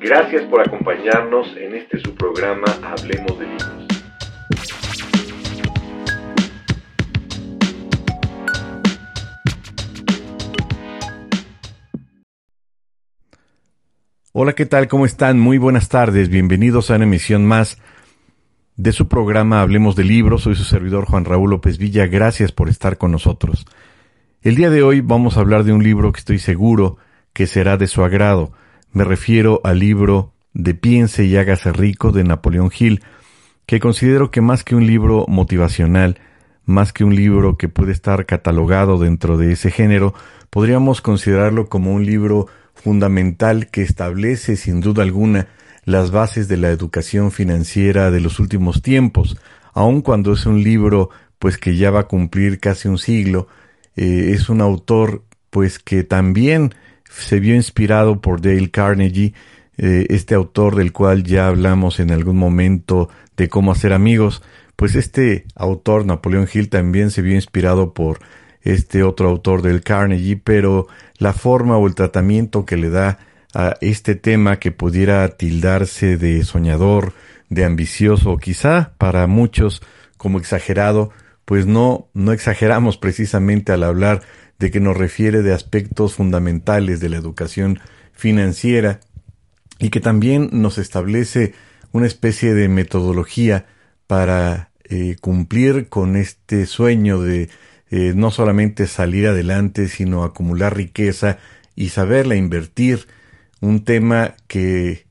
Gracias por acompañarnos en este su programa Hablemos de Libros. Hola, ¿qué tal? ¿Cómo están? Muy buenas tardes. Bienvenidos a una emisión más de su programa Hablemos de Libros. Soy su servidor Juan Raúl López Villa. Gracias por estar con nosotros. El día de hoy vamos a hablar de un libro que estoy seguro que será de su agrado. Me refiero al libro de Piense y hágase rico de Napoleón Hill, que considero que más que un libro motivacional, más que un libro que puede estar catalogado dentro de ese género, podríamos considerarlo como un libro fundamental que establece sin duda alguna las bases de la educación financiera de los últimos tiempos, aun cuando es un libro pues que ya va a cumplir casi un siglo, eh, es un autor pues que también se vio inspirado por Dale Carnegie, eh, este autor del cual ya hablamos en algún momento de cómo hacer amigos, pues este autor, Napoleón Hill, también se vio inspirado por este otro autor del Carnegie, pero la forma o el tratamiento que le da a este tema que pudiera tildarse de soñador, de ambicioso, quizá para muchos como exagerado, pues no, no exageramos precisamente al hablar de que nos refiere de aspectos fundamentales de la educación financiera y que también nos establece una especie de metodología para eh, cumplir con este sueño de eh, no solamente salir adelante, sino acumular riqueza y saberla invertir, un tema que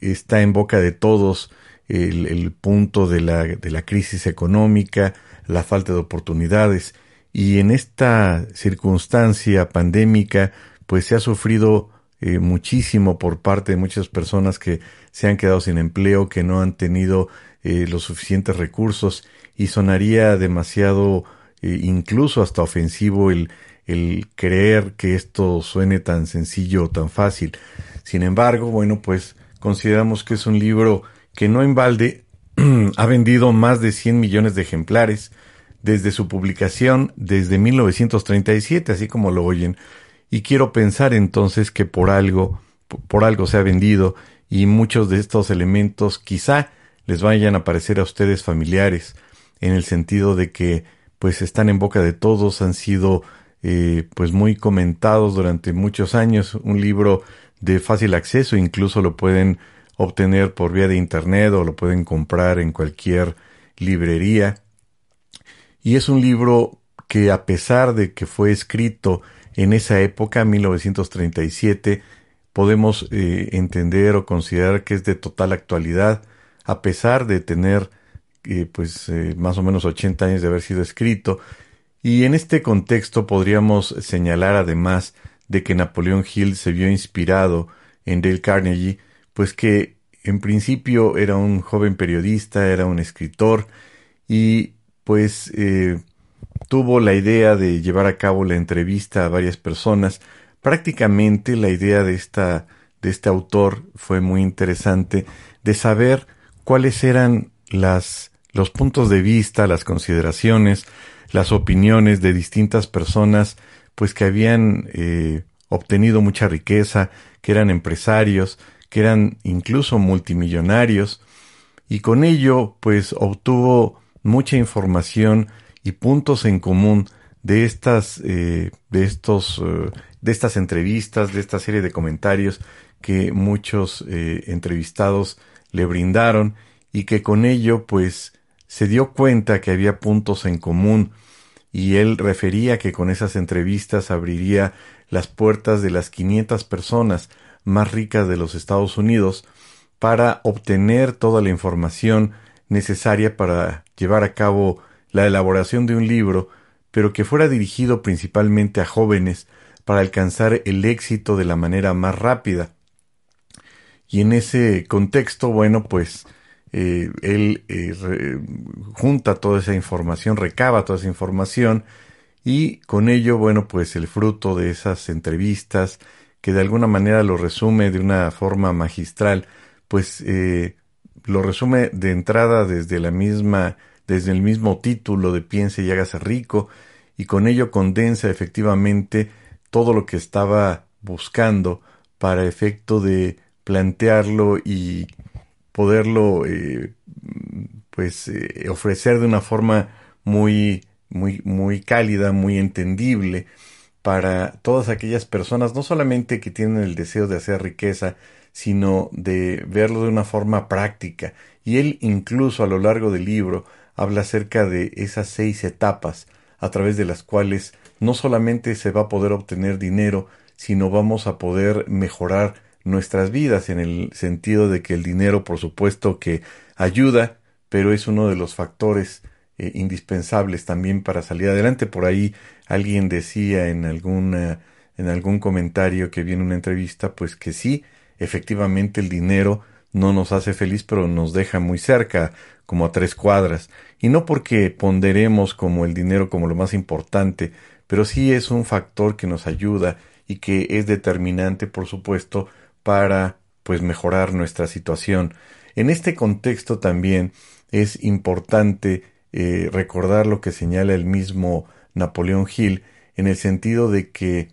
está en boca de todos, el, el punto de la, de la crisis económica, la falta de oportunidades, y en esta circunstancia pandémica, pues se ha sufrido eh, muchísimo por parte de muchas personas que se han quedado sin empleo, que no han tenido eh, los suficientes recursos, y sonaría demasiado eh, incluso hasta ofensivo el, el creer que esto suene tan sencillo o tan fácil. Sin embargo, bueno, pues consideramos que es un libro que no en balde ha vendido más de 100 millones de ejemplares desde su publicación desde 1937, así como lo oyen. Y quiero pensar entonces que por algo, por algo se ha vendido y muchos de estos elementos quizá les vayan a parecer a ustedes familiares, en el sentido de que pues están en boca de todos, han sido eh, pues muy comentados durante muchos años, un libro de fácil acceso, incluso lo pueden obtener por vía de internet o lo pueden comprar en cualquier librería. Y es un libro que a pesar de que fue escrito en esa época, 1937, podemos eh, entender o considerar que es de total actualidad, a pesar de tener eh, pues eh, más o menos 80 años de haber sido escrito. Y en este contexto podríamos señalar además de que Napoleón Hill se vio inspirado en Dale Carnegie, pues que en principio era un joven periodista, era un escritor y pues eh, tuvo la idea de llevar a cabo la entrevista a varias personas. Prácticamente la idea de esta de este autor fue muy interesante de saber cuáles eran las los puntos de vista, las consideraciones, las opiniones de distintas personas, pues que habían eh, obtenido mucha riqueza, que eran empresarios, que eran incluso multimillonarios, y con ello, pues obtuvo mucha información y puntos en común de estas, eh, de estos, eh, de estas entrevistas, de esta serie de comentarios que muchos entrevistados le brindaron y que con ello, pues, se dio cuenta que había puntos en común. Y él refería que con esas entrevistas abriría las puertas de las 500 personas más ricas de los Estados Unidos para obtener toda la información necesaria para llevar a cabo la elaboración de un libro, pero que fuera dirigido principalmente a jóvenes para alcanzar el éxito de la manera más rápida. Y en ese contexto, bueno, pues eh, él eh, junta toda esa información, recaba toda esa información y con ello, bueno, pues el fruto de esas entrevistas, que de alguna manera lo resume de una forma magistral, pues eh, lo resume de entrada desde la misma, desde el mismo título de Piense y hágase rico, y con ello condensa efectivamente todo lo que estaba buscando para efecto de plantearlo y poderlo eh, pues eh, ofrecer de una forma muy muy muy cálida, muy entendible para todas aquellas personas, no solamente que tienen el deseo de hacer riqueza, sino de verlo de una forma práctica. Y él incluso a lo largo del libro habla acerca de esas seis etapas a través de las cuales no solamente se va a poder obtener dinero, sino vamos a poder mejorar nuestras vidas en el sentido de que el dinero por supuesto que ayuda, pero es uno de los factores eh, indispensables también para salir adelante. Por ahí alguien decía en alguna en algún comentario que viene una entrevista, pues que sí, efectivamente el dinero no nos hace feliz, pero nos deja muy cerca, como a tres cuadras. Y no porque ponderemos como el dinero como lo más importante, pero sí es un factor que nos ayuda y que es determinante, por supuesto, para pues mejorar nuestra situación. En este contexto también es importante eh, recordar lo que señala el mismo Napoleón Hill en el sentido de que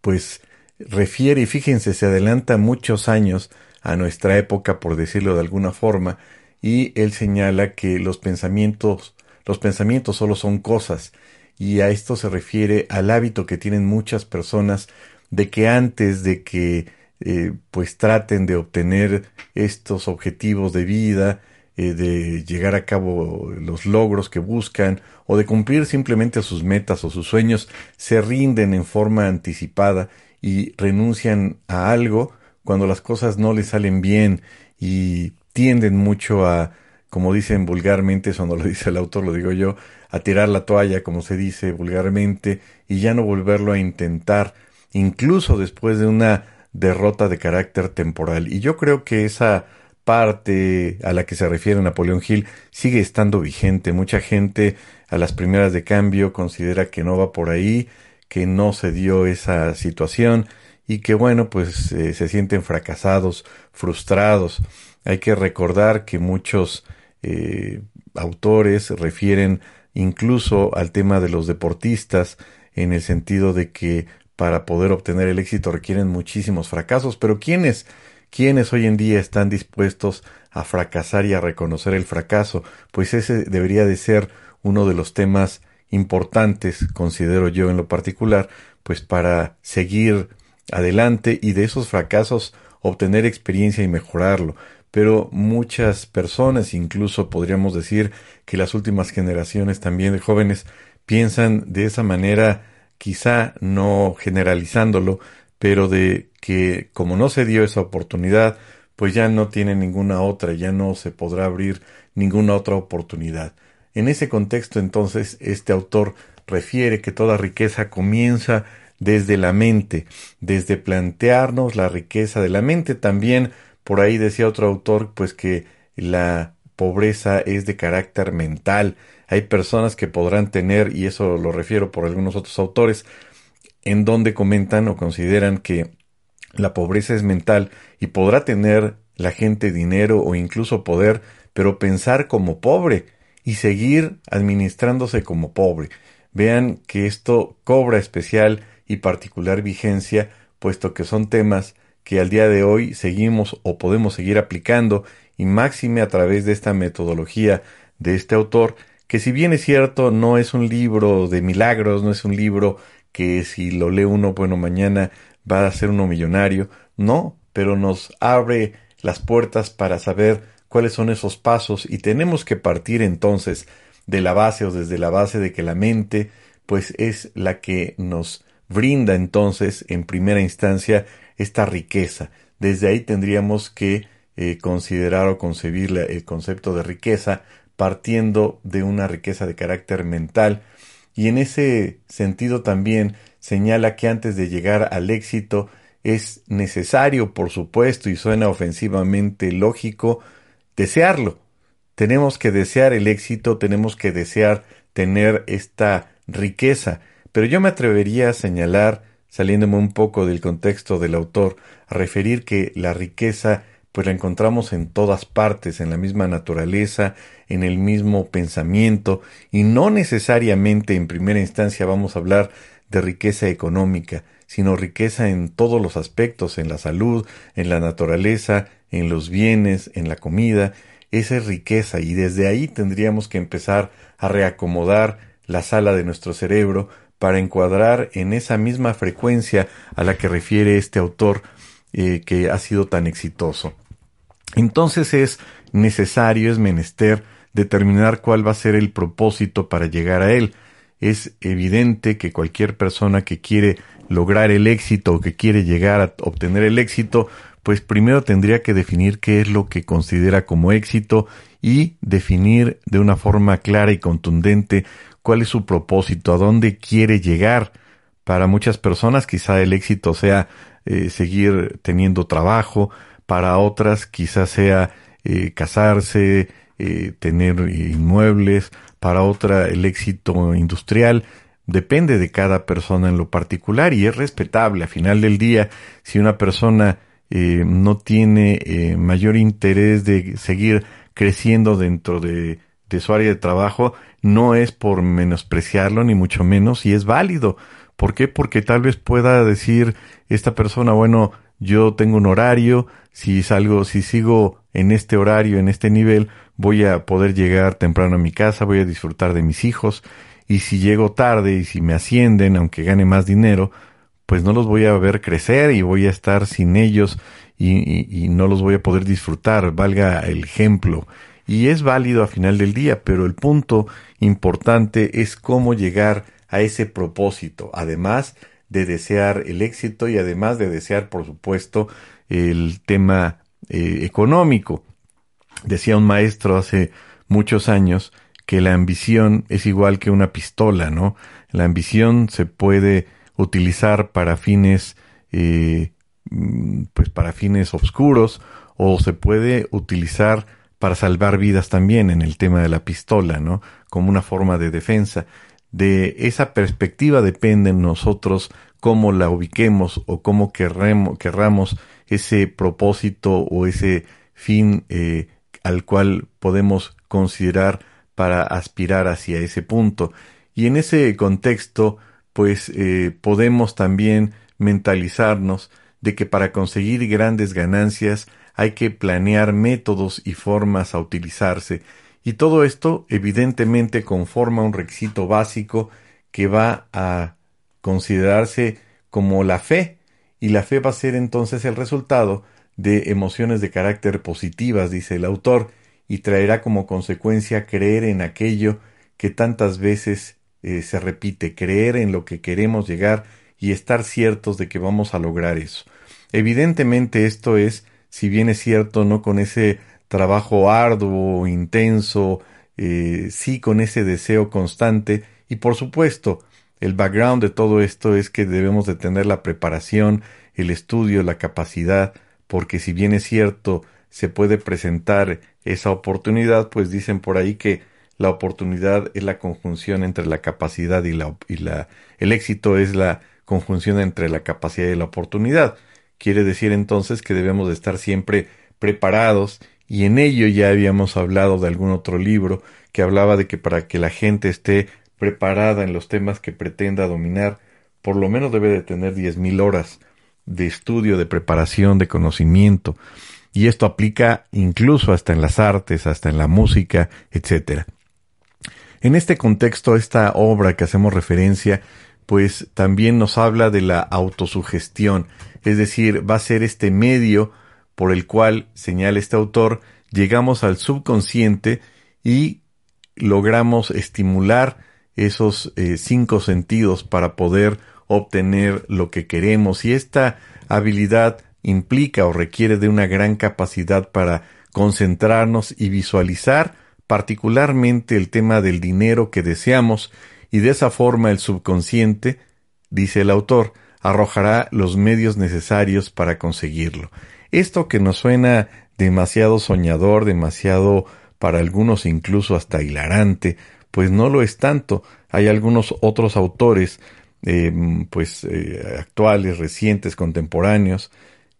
pues refiere y fíjense se adelanta muchos años a nuestra época por decirlo de alguna forma y él señala que los pensamientos los pensamientos solo son cosas y a esto se refiere al hábito que tienen muchas personas de que antes de que eh, pues traten de obtener estos objetivos de vida, eh, de llegar a cabo los logros que buscan o de cumplir simplemente sus metas o sus sueños, se rinden en forma anticipada y renuncian a algo cuando las cosas no les salen bien y tienden mucho a, como dicen vulgarmente, eso no lo dice el autor, lo digo yo, a tirar la toalla, como se dice vulgarmente, y ya no volverlo a intentar, incluso después de una derrota de carácter temporal. Y yo creo que esa parte a la que se refiere Napoleón Hill sigue estando vigente. Mucha gente a las primeras de cambio considera que no va por ahí, que no se dio esa situación y que bueno, pues eh, se sienten fracasados, frustrados. Hay que recordar que muchos eh, autores refieren incluso al tema de los deportistas en el sentido de que para poder obtener el éxito requieren muchísimos fracasos, pero ¿quiénes, quiénes hoy en día están dispuestos a fracasar y a reconocer el fracaso? Pues ese debería de ser uno de los temas importantes, considero yo en lo particular, pues para seguir adelante y de esos fracasos obtener experiencia y mejorarlo. Pero muchas personas, incluso podríamos decir que las últimas generaciones también de jóvenes, piensan de esa manera quizá no generalizándolo, pero de que como no se dio esa oportunidad, pues ya no tiene ninguna otra, ya no se podrá abrir ninguna otra oportunidad. En ese contexto entonces este autor refiere que toda riqueza comienza desde la mente, desde plantearnos la riqueza de la mente. También por ahí decía otro autor pues que la pobreza es de carácter mental, hay personas que podrán tener, y eso lo refiero por algunos otros autores, en donde comentan o consideran que la pobreza es mental y podrá tener la gente dinero o incluso poder, pero pensar como pobre y seguir administrándose como pobre. Vean que esto cobra especial y particular vigencia, puesto que son temas que al día de hoy seguimos o podemos seguir aplicando y máxime a través de esta metodología de este autor que si bien es cierto, no es un libro de milagros, no es un libro que si lo lee uno, bueno, mañana va a ser uno millonario, no, pero nos abre las puertas para saber cuáles son esos pasos y tenemos que partir entonces de la base o desde la base de que la mente pues es la que nos brinda entonces en primera instancia esta riqueza. Desde ahí tendríamos que eh, considerar o concebir el concepto de riqueza partiendo de una riqueza de carácter mental y en ese sentido también señala que antes de llegar al éxito es necesario, por supuesto, y suena ofensivamente lógico, desearlo. Tenemos que desear el éxito, tenemos que desear tener esta riqueza, pero yo me atrevería a señalar, saliéndome un poco del contexto del autor, a referir que la riqueza pues la encontramos en todas partes, en la misma naturaleza, en el mismo pensamiento, y no necesariamente en primera instancia vamos a hablar de riqueza económica, sino riqueza en todos los aspectos, en la salud, en la naturaleza, en los bienes, en la comida. Esa es riqueza y desde ahí tendríamos que empezar a reacomodar la sala de nuestro cerebro para encuadrar en esa misma frecuencia a la que refiere este autor eh, que ha sido tan exitoso. Entonces es necesario, es menester determinar cuál va a ser el propósito para llegar a él. Es evidente que cualquier persona que quiere lograr el éxito o que quiere llegar a obtener el éxito, pues primero tendría que definir qué es lo que considera como éxito y definir de una forma clara y contundente cuál es su propósito, a dónde quiere llegar. Para muchas personas quizá el éxito sea eh, seguir teniendo trabajo, para otras quizás sea eh, casarse, eh, tener inmuebles, para otra el éxito industrial, depende de cada persona en lo particular y es respetable. A final del día, si una persona eh, no tiene eh, mayor interés de seguir creciendo dentro de, de su área de trabajo, no es por menospreciarlo, ni mucho menos, y es válido. ¿Por qué? Porque tal vez pueda decir esta persona, bueno, yo tengo un horario, si salgo, si sigo en este horario, en este nivel, voy a poder llegar temprano a mi casa, voy a disfrutar de mis hijos, y si llego tarde y si me ascienden, aunque gane más dinero, pues no los voy a ver crecer y voy a estar sin ellos y, no los voy a poder disfrutar, valga el ejemplo. Y es válido a final del día, pero el punto importante es cómo llegar a ese propósito, además de desear el éxito y además de desear, por supuesto, el tema eh, económico. Decía un maestro hace muchos años que la ambición es igual que una pistola, ¿no? La ambición se puede utilizar para fines, eh, mm, pues para fines oscuros, o se puede utilizar para salvar vidas también en el tema de la pistola, ¿no? Como una forma de defensa. De esa perspectiva depende en nosotros cómo la ubiquemos o cómo querremos, querramos ese propósito o ese fin eh, al cual podemos considerar para aspirar hacia ese punto. Y en ese contexto, pues eh, podemos también mentalizarnos de que para conseguir grandes ganancias hay que planear métodos y formas a utilizarse, y todo esto evidentemente conforma un requisito básico que va a considerarse como la fe, y la fe va a ser entonces el resultado de emociones de carácter positivas, dice el autor, y traerá como consecuencia creer en aquello que tantas veces eh, se repite, creer en lo que queremos llegar y estar ciertos de que vamos a lograr eso. Evidentemente esto es, si bien es cierto, no con ese trabajo arduo, intenso, eh, sí con ese deseo constante y por supuesto el background de todo esto es que debemos de tener la preparación, el estudio, la capacidad, porque si bien es cierto, se puede presentar esa oportunidad, pues dicen por ahí que la oportunidad es la conjunción entre la capacidad y la, y la el éxito es la conjunción entre la capacidad y la oportunidad. Quiere decir entonces que debemos de estar siempre preparados y en ello ya habíamos hablado de algún otro libro que hablaba de que para que la gente esté preparada en los temas que pretenda dominar, por lo menos debe de tener diez mil horas de estudio, de preparación, de conocimiento y esto aplica incluso hasta en las artes, hasta en la música, etc. En este contexto, esta obra que hacemos referencia, pues también nos habla de la autosugestión, es decir, va a ser este medio por el cual, señala este autor, llegamos al subconsciente y logramos estimular esos eh, cinco sentidos para poder obtener lo que queremos. Y esta habilidad implica o requiere de una gran capacidad para concentrarnos y visualizar particularmente el tema del dinero que deseamos y de esa forma el subconsciente, dice el autor, arrojará los medios necesarios para conseguirlo. Esto que nos suena demasiado soñador, demasiado para algunos incluso hasta hilarante, pues no lo es tanto. Hay algunos otros autores, eh, pues eh, actuales, recientes, contemporáneos,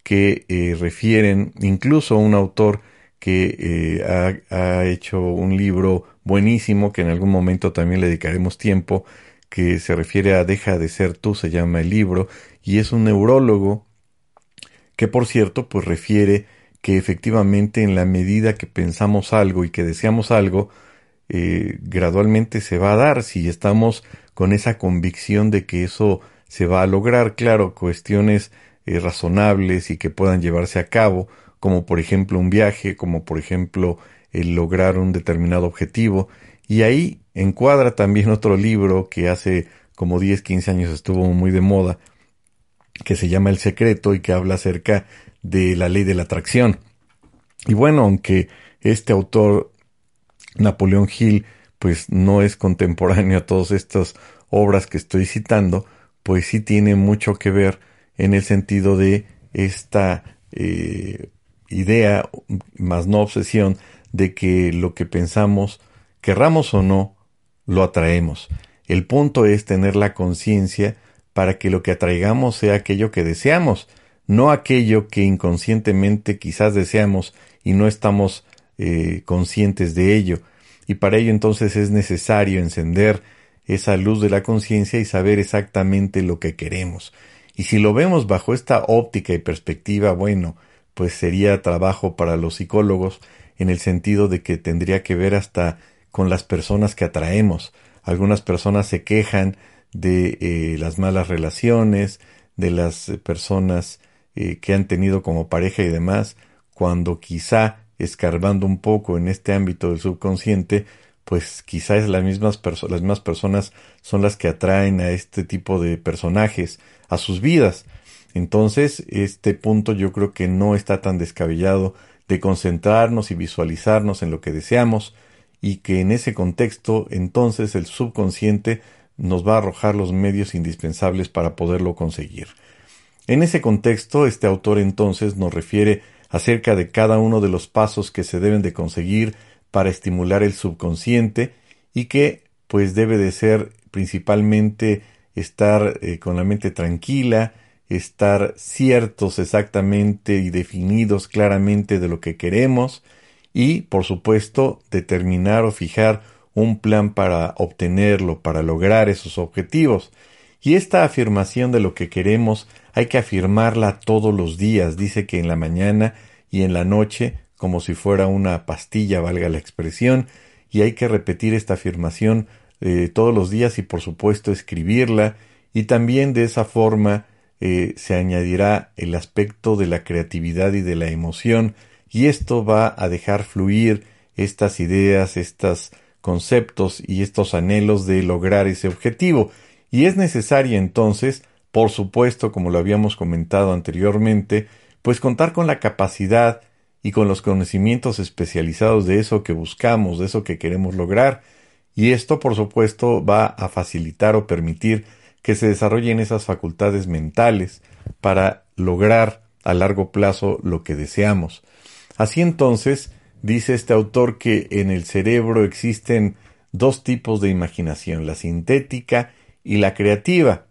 que eh, refieren incluso un autor que eh, ha, hecho un libro buenísimo que en algún momento también le dedicaremos tiempo, que se refiere a Deja de ser tú, se llama el libro, y es un neurólogo que por cierto pues refiere que efectivamente en la medida que pensamos algo y que deseamos algo, eh, gradualmente se va a dar si estamos con esa convicción de que eso se va a lograr, claro, cuestiones eh, razonables y que puedan llevarse a cabo, como por ejemplo un viaje, como por ejemplo el lograr un determinado objetivo. Y ahí encuadra también otro libro que hace como 10, 15 años estuvo muy de moda, que se llama El Secreto y que habla acerca de la ley de la atracción. Y bueno, aunque este autor, Napoleón Hill, pues no es contemporáneo a todas estas obras que estoy citando, pues sí tiene mucho que ver en el sentido de esta eh, idea, más no obsesión, de que lo que pensamos, querramos o no, lo atraemos. El punto es tener la conciencia para que lo que atraigamos sea aquello que deseamos, no aquello que inconscientemente quizás deseamos y no estamos eh, conscientes de ello. Y para ello entonces es necesario encender esa luz de la conciencia y saber exactamente lo que queremos. Y si lo vemos bajo esta óptica y perspectiva, bueno, pues sería trabajo para los psicólogos en el sentido de que tendría que ver hasta con las personas que atraemos. Algunas personas se quejan de eh, las malas relaciones, de las personas eh, que han tenido como pareja y demás, cuando quizá escarbando un poco en este ámbito del subconsciente, pues quizás las mismas, las mismas personas son las que atraen a este tipo de personajes a sus vidas. Entonces, este punto yo creo que no está tan descabellado de concentrarnos y visualizarnos en lo que deseamos y que en ese contexto entonces el subconsciente nos va a arrojar los medios indispensables para poderlo conseguir. En ese contexto, este autor entonces nos refiere acerca de cada uno de los pasos que se deben de conseguir para estimular el subconsciente y que pues debe de ser principalmente estar eh, con la mente tranquila, estar ciertos exactamente y definidos claramente de lo que queremos y, por supuesto, determinar o fijar un plan para obtenerlo, para lograr esos objetivos. Y esta afirmación de lo que queremos hay que afirmarla todos los días. Dice que en la mañana y en la noche, como si fuera una pastilla, valga la expresión, y hay que repetir esta afirmación eh, todos los días y por supuesto escribirla y también de esa forma eh, se añadirá el aspecto de la creatividad y de la emoción y esto va a dejar fluir estas ideas, estos conceptos y estos anhelos de lograr ese objetivo. Y es necesario entonces, por supuesto, como lo habíamos comentado anteriormente, pues contar con la capacidad y con los conocimientos especializados de eso que buscamos, de eso que queremos lograr. Y esto, por supuesto, va a facilitar o permitir que se desarrollen esas facultades mentales para lograr a largo plazo lo que deseamos. Así entonces, dice este autor que en el cerebro existen dos tipos de imaginación, la sintética y la creativa.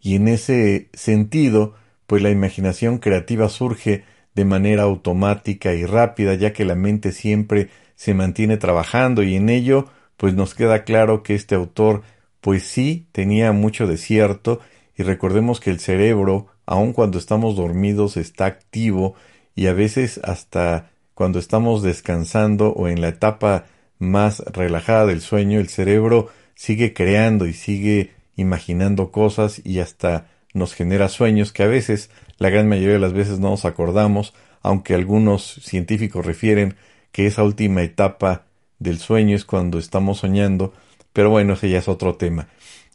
Y en ese sentido, pues la imaginación creativa surge de manera automática y rápida, ya que la mente siempre se mantiene trabajando y en ello, pues nos queda claro que este autor pues sí tenía mucho de cierto y recordemos que el cerebro, aun cuando estamos dormidos, está activo y a veces hasta cuando estamos descansando o en la etapa más relajada del sueño, el cerebro sigue creando y sigue imaginando cosas y hasta nos genera sueños que a veces, la gran mayoría de las veces no nos acordamos, aunque algunos científicos refieren que esa última etapa del sueño es cuando estamos soñando, pero bueno, ese ya es otro tema.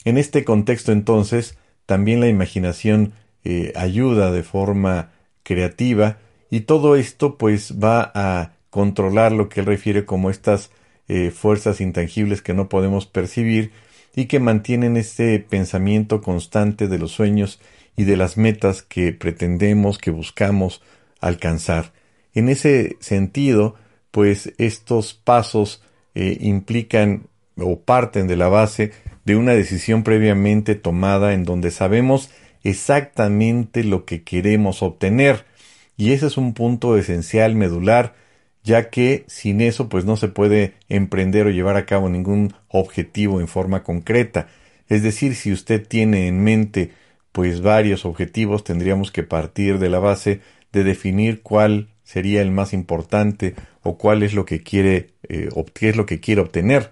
En este contexto entonces, también la imaginación eh, ayuda de forma creativa y todo esto pues va a controlar lo que él refiere como estas eh, fuerzas intangibles que no podemos percibir y que mantienen este pensamiento constante de los sueños y de las metas que pretendemos, que buscamos alcanzar. En ese sentido, pues estos pasos eh, implican o parten de la base de una decisión previamente tomada en donde sabemos exactamente lo que queremos obtener. Y ese es un punto esencial, medular, ya que sin eso pues no se puede emprender o llevar a cabo ningún objetivo en forma concreta. Es decir, si usted tiene en mente pues varios objetivos, tendríamos que partir de la base de definir cuál sería el más importante o cuál es lo que quiere eh, qué es lo que quiere obtener.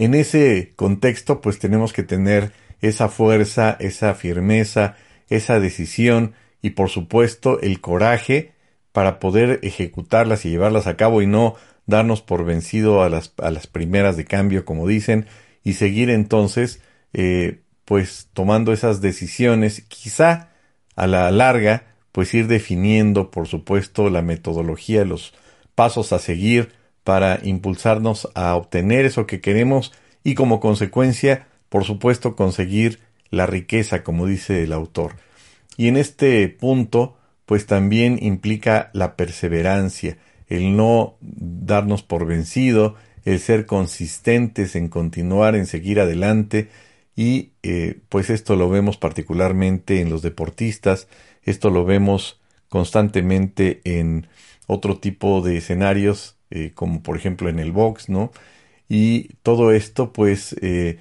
En ese contexto, pues tenemos que tener esa fuerza, esa firmeza, esa decisión y por supuesto el coraje para poder ejecutarlas y llevarlas a cabo y no darnos por vencido a las, a las primeras de cambio, como dicen, y seguir entonces, eh, pues tomando esas decisiones, quizá a la larga, pues ir definiendo, por supuesto, la metodología, los pasos a seguir para impulsarnos a obtener eso que queremos y como consecuencia, por supuesto, conseguir la riqueza, como dice el autor. Y en este punto, pues también implica la perseverancia, el no darnos por vencido, el ser consistentes en continuar, en seguir adelante, y eh, pues esto lo vemos particularmente en los deportistas, esto lo vemos constantemente en otro tipo de escenarios, eh, como por ejemplo en el box, ¿no? Y todo esto, pues, eh,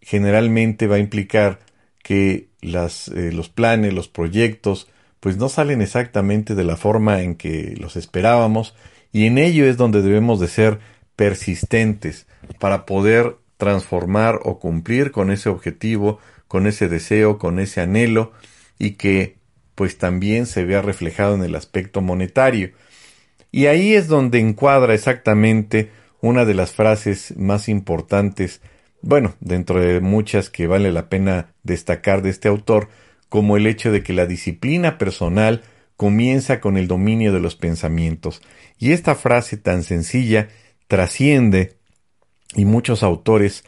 generalmente va a implicar que eh, los planes, los proyectos, pues no salen exactamente de la forma en que los esperábamos, y en ello es donde debemos de ser persistentes para poder transformar o cumplir con ese objetivo, con ese deseo, con ese anhelo, y que pues también se vea reflejado en el aspecto monetario. Y ahí es donde encuadra exactamente una de las frases más importantes, bueno, dentro de muchas que vale la pena destacar de este autor, como el hecho de que la disciplina personal comienza con el dominio de los pensamientos. Y esta frase tan sencilla trasciende y muchos autores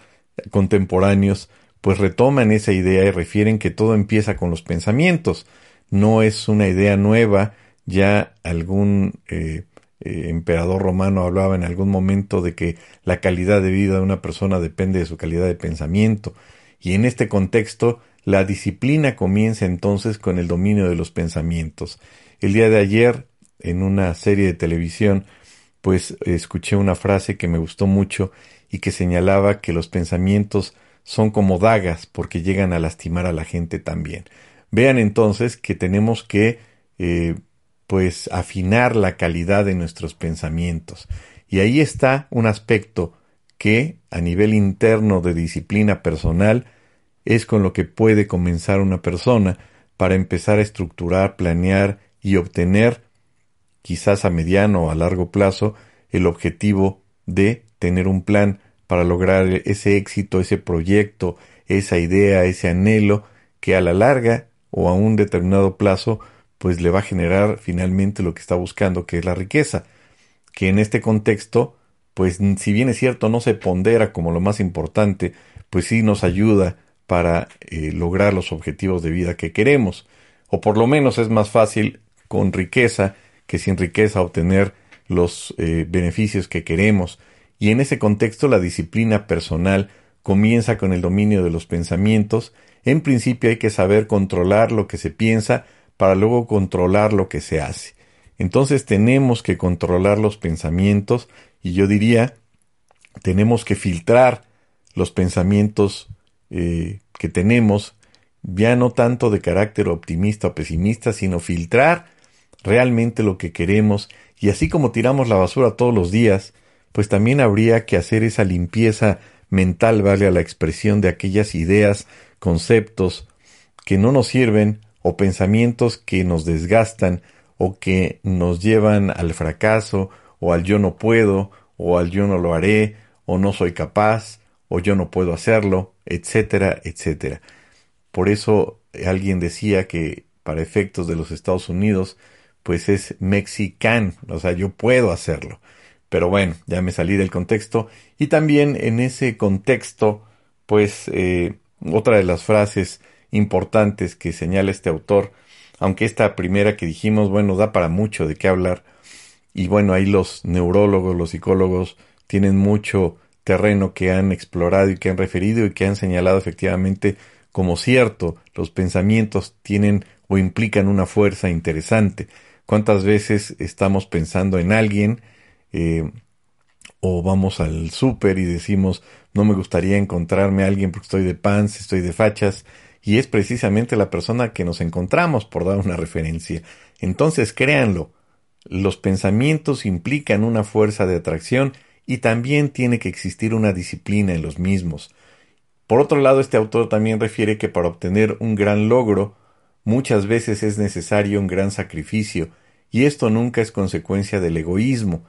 contemporáneos pues retoman esa idea y refieren que todo empieza con los pensamientos no es una idea nueva, ya algún eh, eh, emperador romano hablaba en algún momento de que la calidad de vida de una persona depende de su calidad de pensamiento, y en este contexto la disciplina comienza entonces con el dominio de los pensamientos. El día de ayer, en una serie de televisión, pues escuché una frase que me gustó mucho y que señalaba que los pensamientos son como dagas porque llegan a lastimar a la gente también. Vean entonces que tenemos que eh, pues afinar la calidad de nuestros pensamientos. Y ahí está un aspecto que a nivel interno de disciplina personal es con lo que puede comenzar una persona para empezar a estructurar, planear y obtener, quizás a mediano o a largo plazo, el objetivo de tener un plan para lograr ese éxito, ese proyecto, esa idea, ese anhelo que a la larga o a un determinado plazo, pues le va a generar finalmente lo que está buscando, que es la riqueza, que en este contexto, pues si bien es cierto no se pondera como lo más importante, pues sí nos ayuda para eh, lograr los objetivos de vida que queremos, o por lo menos es más fácil con riqueza que sin riqueza obtener los eh, beneficios que queremos, y en ese contexto la disciplina personal comienza con el dominio de los pensamientos. En principio hay que saber controlar lo que se piensa para luego controlar lo que se hace. Entonces tenemos que controlar los pensamientos y yo diría, tenemos que filtrar los pensamientos eh, que tenemos, ya no tanto de carácter optimista o pesimista, sino filtrar realmente lo que queremos y así como tiramos la basura todos los días, pues también habría que hacer esa limpieza mental, vale a la expresión de aquellas ideas conceptos que no nos sirven o pensamientos que nos desgastan o que nos llevan al fracaso o al yo no puedo o al yo no lo haré o no soy capaz o yo no puedo hacerlo, etcétera, etcétera. Por eso alguien decía que para efectos de los Estados Unidos, pues es mexican, o sea, yo puedo hacerlo. Pero bueno, ya me salí del contexto y también en ese contexto, pues eh, otra de las frases importantes que señala este autor, aunque esta primera que dijimos, bueno, da para mucho de qué hablar, y bueno, ahí los neurólogos, los psicólogos tienen mucho terreno que han explorado y que han referido y que han señalado efectivamente como cierto, los pensamientos tienen o implican una fuerza interesante. ¿Cuántas veces estamos pensando en alguien eh, o vamos al súper y decimos no me gustaría encontrarme a alguien porque estoy de pants, estoy de fachas, y es precisamente la persona que nos encontramos, por dar una referencia. Entonces, créanlo, los pensamientos implican una fuerza de atracción y también tiene que existir una disciplina en los mismos. Por otro lado, este autor también refiere que para obtener un gran logro, muchas veces es necesario un gran sacrificio, y esto nunca es consecuencia del egoísmo.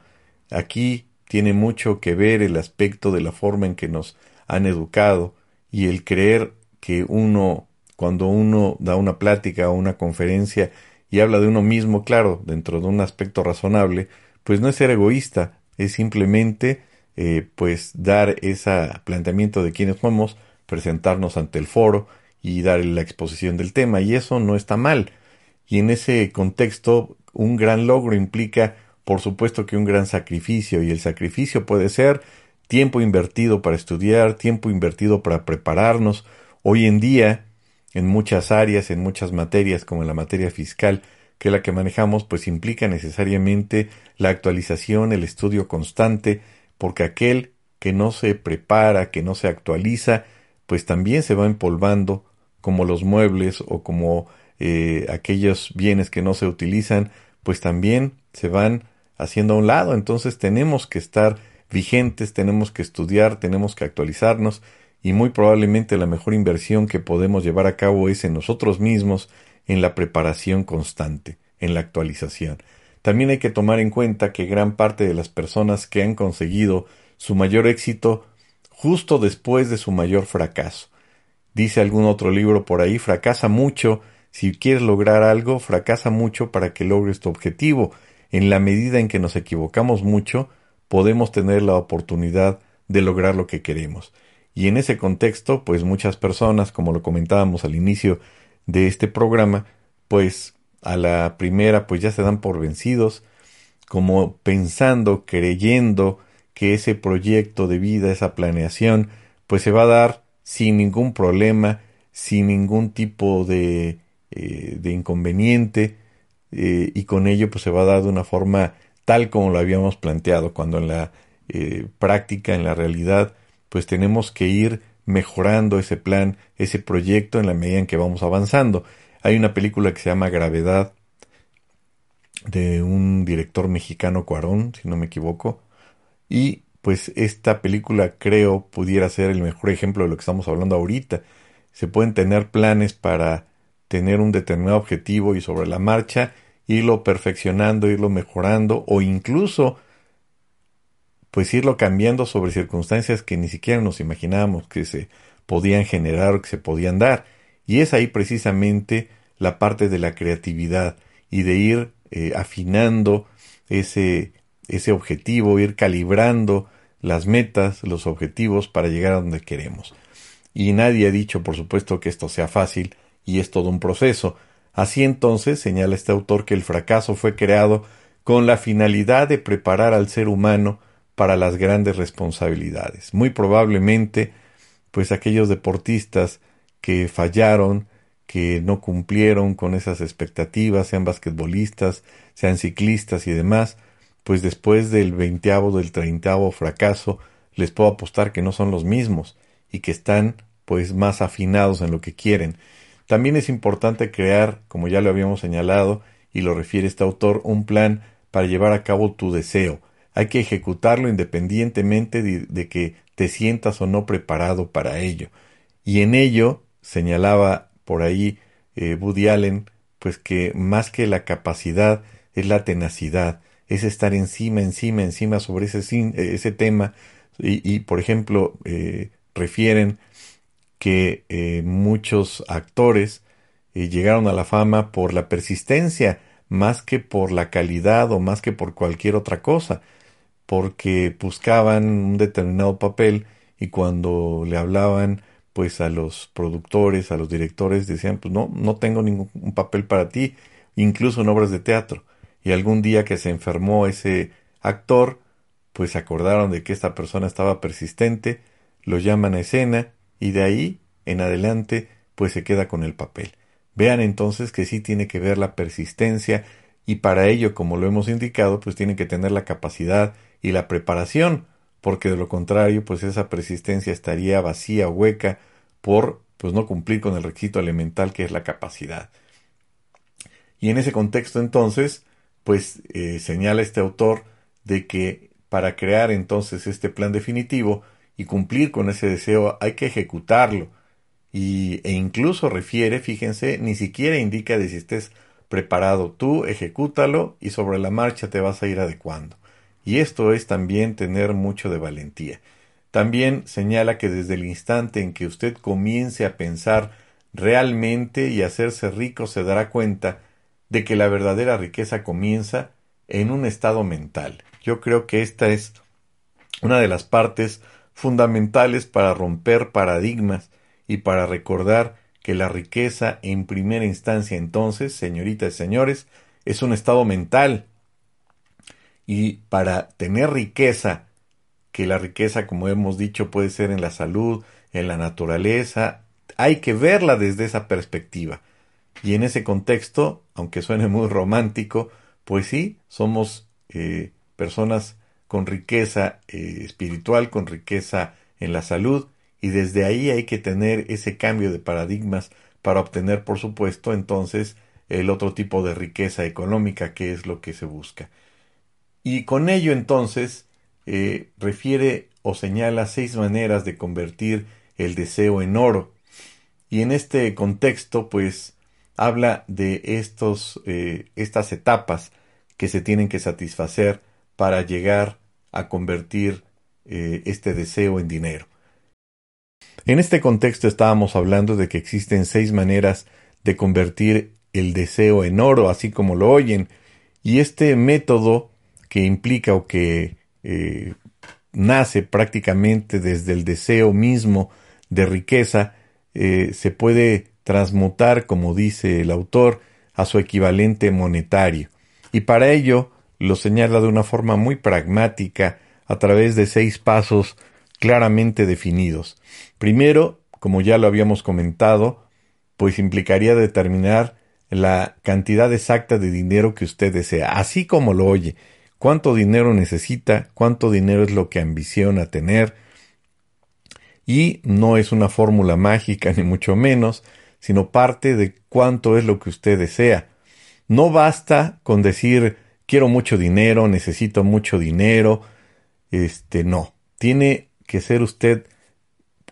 Aquí tiene mucho que ver el aspecto de la forma en que nos han educado y el creer que uno, cuando uno da una plática o una conferencia y habla de uno mismo, claro, dentro de un aspecto razonable, pues no es ser egoísta, es simplemente eh, pues dar ese planteamiento de quiénes somos, presentarnos ante el foro y dar la exposición del tema, y eso no está mal. Y en ese contexto, un gran logro implica, por supuesto, que un gran sacrificio, y el sacrificio puede ser tiempo invertido para estudiar, tiempo invertido para prepararnos, Hoy en día, en muchas áreas, en muchas materias, como en la materia fiscal, que es la que manejamos, pues implica necesariamente la actualización, el estudio constante, porque aquel que no se prepara, que no se actualiza, pues también se va empolvando como los muebles o como eh, aquellos bienes que no se utilizan, pues también se van haciendo a un lado. Entonces tenemos que estar vigentes, tenemos que estudiar, tenemos que actualizarnos y muy probablemente la mejor inversión que podemos llevar a cabo es en nosotros mismos, en la preparación constante, en la actualización. También hay que tomar en cuenta que gran parte de las personas que han conseguido su mayor éxito justo después de su mayor fracaso. Dice algún otro libro por ahí, fracasa mucho, si quieres lograr algo, fracasa mucho para que logres tu objetivo. En la medida en que nos equivocamos mucho, podemos tener la oportunidad de lograr lo que queremos. Y en ese contexto, pues muchas personas, como lo comentábamos al inicio de este programa, pues a la primera pues ya se dan por vencidos, como pensando, creyendo que ese proyecto de vida, esa planeación, pues se va a dar sin ningún problema, sin ningún tipo de, eh, de inconveniente, eh, y con ello pues se va a dar de una forma tal como lo habíamos planteado, cuando en la eh, práctica, en la realidad, pues tenemos que ir mejorando ese plan, ese proyecto en la medida en que vamos avanzando. Hay una película que se llama Gravedad de un director mexicano Cuarón, si no me equivoco, y pues esta película creo pudiera ser el mejor ejemplo de lo que estamos hablando ahorita. Se pueden tener planes para tener un determinado objetivo y sobre la marcha irlo perfeccionando, irlo mejorando o incluso pues irlo cambiando sobre circunstancias que ni siquiera nos imaginábamos que se podían generar o que se podían dar. Y es ahí precisamente la parte de la creatividad y de ir eh, afinando ese, ese objetivo, ir calibrando las metas, los objetivos para llegar a donde queremos. Y nadie ha dicho, por supuesto, que esto sea fácil y es todo un proceso. Así entonces señala este autor que el fracaso fue creado con la finalidad de preparar al ser humano para las grandes responsabilidades. Muy probablemente, pues aquellos deportistas que fallaron, que no cumplieron con esas expectativas, sean basquetbolistas, sean ciclistas y demás, pues después del veinteavo, del treintaavo fracaso, les puedo apostar que no son los mismos y que están pues más afinados en lo que quieren. También es importante crear, como ya lo habíamos señalado, y lo refiere este autor, un plan para llevar a cabo tu deseo, hay que ejecutarlo independientemente de, que te sientas o no preparado para ello. Y en ello, señalaba por ahí eh, Woody Allen, pues que más que la capacidad es la tenacidad, es estar encima, encima, encima sobre ese, ese tema. Y, por ejemplo, eh, refieren que eh, muchos actores llegaron a la fama por la persistencia, más que por la calidad o más que por cualquier otra cosa porque buscaban un determinado papel y cuando le hablaban pues a los productores, a los directores decían pues no, no tengo ningún papel para ti, incluso en obras de teatro. Y algún día que se enfermó ese actor, pues se acordaron de que esta persona estaba persistente, lo llaman a escena y de ahí en adelante pues se queda con el papel. Vean entonces que sí tiene que ver la persistencia y para ello, como lo hemos indicado, pues tiene que tener la capacidad y la preparación, porque de lo contrario, pues esa persistencia estaría vacía hueca por pues no cumplir con el requisito elemental que es la capacidad. Y en ese contexto entonces, pues eh, señala este autor de que para crear entonces este plan definitivo y cumplir con ese deseo hay que ejecutarlo, y, e incluso refiere, fíjense, ni siquiera indica de si estés preparado tú, ejecútalo y sobre la marcha te vas a ir adecuando. Y esto es también tener mucho de valentía. También señala que desde el instante en que usted comience a pensar realmente y hacerse rico se dará cuenta de que la verdadera riqueza comienza en un estado mental. Yo creo que esta es una de las partes fundamentales para romper paradigmas y para recordar que la riqueza en primera instancia entonces, señoritas y señores, es un estado mental. Y para tener riqueza, que la riqueza, como hemos dicho, puede ser en la salud, en la naturaleza, hay que verla desde esa perspectiva. Y en ese contexto, aunque suene muy romántico, pues sí, somos eh, personas con riqueza eh, espiritual, con riqueza en la salud, y desde ahí hay que tener ese cambio de paradigmas para obtener, por supuesto, entonces el otro tipo de riqueza económica que es lo que se busca. Y con ello entonces eh, refiere o señala seis maneras de convertir el deseo en oro. Y en este contexto, pues, habla de estos, eh, estas etapas que se tienen que satisfacer para llegar a convertir eh, este deseo en dinero. En este contexto estábamos hablando de que existen seis maneras de convertir el deseo en oro, así como lo oyen, y este método que implica o que eh, nace prácticamente desde el deseo mismo de riqueza, eh, se puede transmutar, como dice el autor, a su equivalente monetario. Y para ello lo señala de una forma muy pragmática a través de seis pasos claramente definidos. Primero, como ya lo habíamos comentado, pues implicaría determinar la cantidad exacta de dinero que usted desea, así como lo oye, cuánto dinero necesita, cuánto dinero es lo que ambiciona tener, y no es una fórmula mágica ni mucho menos, sino parte de cuánto es lo que usted desea. No basta con decir quiero mucho dinero, necesito mucho dinero, este no, tiene que ser usted